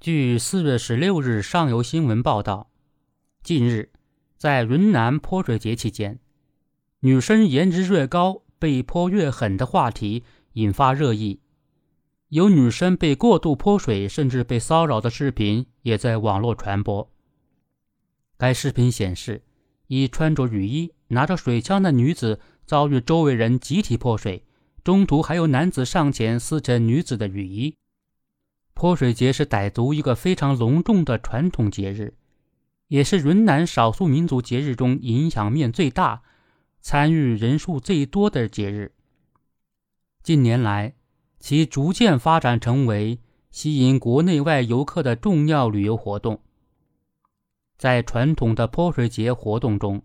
据四月十六日上游新闻报道，近日在云南泼水节期间，女生颜值越高被泼越狠的话题引发热议，有女生被过度泼水甚至被骚扰的视频也在网络传播。该视频显示，一穿着雨衣、拿着水枪的女子遭遇周围人集体泼水，中途还有男子上前撕扯女子的雨衣。泼水节是傣族一个非常隆重的传统节日，也是云南少数民族节日中影响面最大、参与人数最多的节日。近年来，其逐渐发展成为吸引国内外游客的重要旅游活动。在传统的泼水节活动中，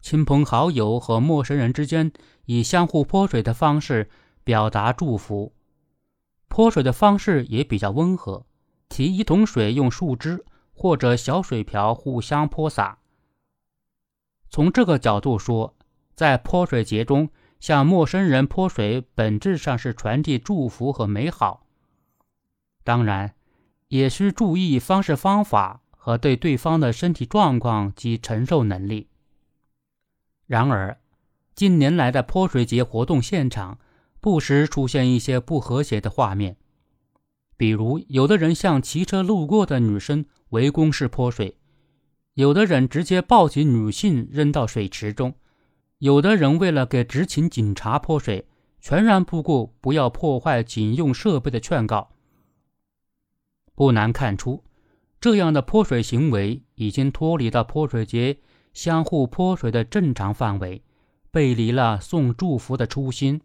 亲朋好友和陌生人之间以相互泼水的方式表达祝福。泼水的方式也比较温和，提一桶水，用树枝或者小水瓢互相泼洒。从这个角度说，在泼水节中向陌生人泼水，本质上是传递祝福和美好。当然，也需注意方式方法和对对方的身体状况及承受能力。然而，近年来的泼水节活动现场。不时出现一些不和谐的画面，比如有的人向骑车路过的女生围攻式泼水，有的人直接抱起女性扔到水池中，有的人为了给执勤警察泼水，全然不顾不要破坏警用设备的劝告。不难看出，这样的泼水行为已经脱离了泼水节相互泼水的正常范围，背离了送祝福的初心。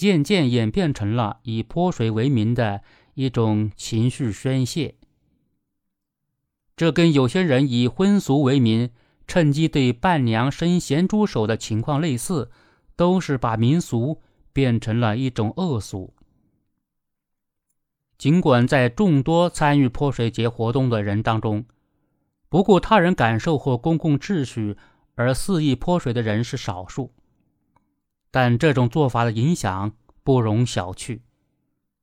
渐渐演变成了以泼水为名的一种情绪宣泄，这跟有些人以婚俗为名，趁机对伴娘伸咸猪手的情况类似，都是把民俗变成了一种恶俗。尽管在众多参与泼水节活动的人当中，不顾他人感受或公共秩序而肆意泼水的人是少数。但这种做法的影响不容小觑。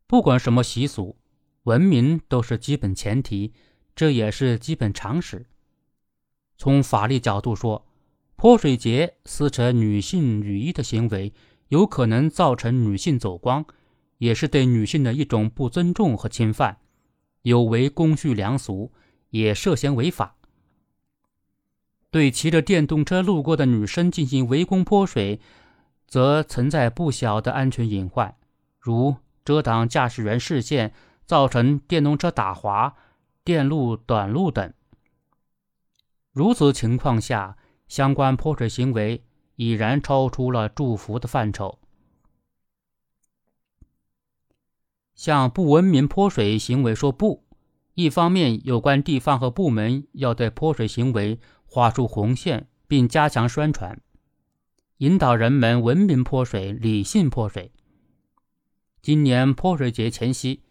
不管什么习俗，文明都是基本前提，这也是基本常识。从法律角度说，泼水节撕扯女性雨衣的行为，有可能造成女性走光，也是对女性的一种不尊重和侵犯，有违公序良俗，也涉嫌违法。对骑着电动车路过的女生进行围攻泼水。则存在不小的安全隐患，如遮挡驾驶员视线，造成电动车打滑、电路短路等。如此情况下，相关泼水行为已然超出了祝福的范畴。向不文明泼水行为说不，一方面，有关地方和部门要对泼水行为划出红线，并加强宣传。引导人们文明泼水、理性泼水。今年泼水节前夕，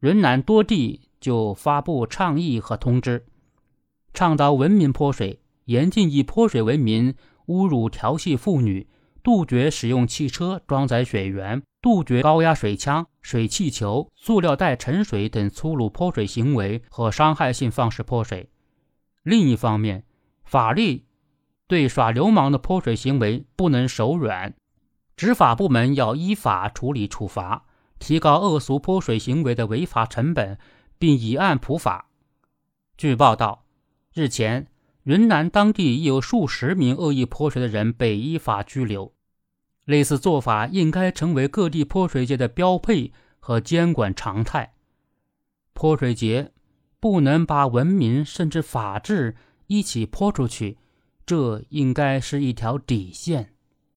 云南多地就发布倡议和通知，倡导文明泼水，严禁以泼水为名侮辱、调戏妇女，杜绝使用汽车装载水源，杜绝高压水枪、水气球、塑料袋盛水等粗鲁泼水行为和伤害性方式泼水。另一方面，法律。对耍流氓的泼水行为不能手软，执法部门要依法处理处罚，提高恶俗泼水行为的违法成本，并以案普法。据报道，日前云南当地已有数十名恶意泼水的人被依法拘留。类似做法应该成为各地泼水节的标配和监管常态。泼水节不能把文明甚至法治一起泼出去。这应该是一条底线。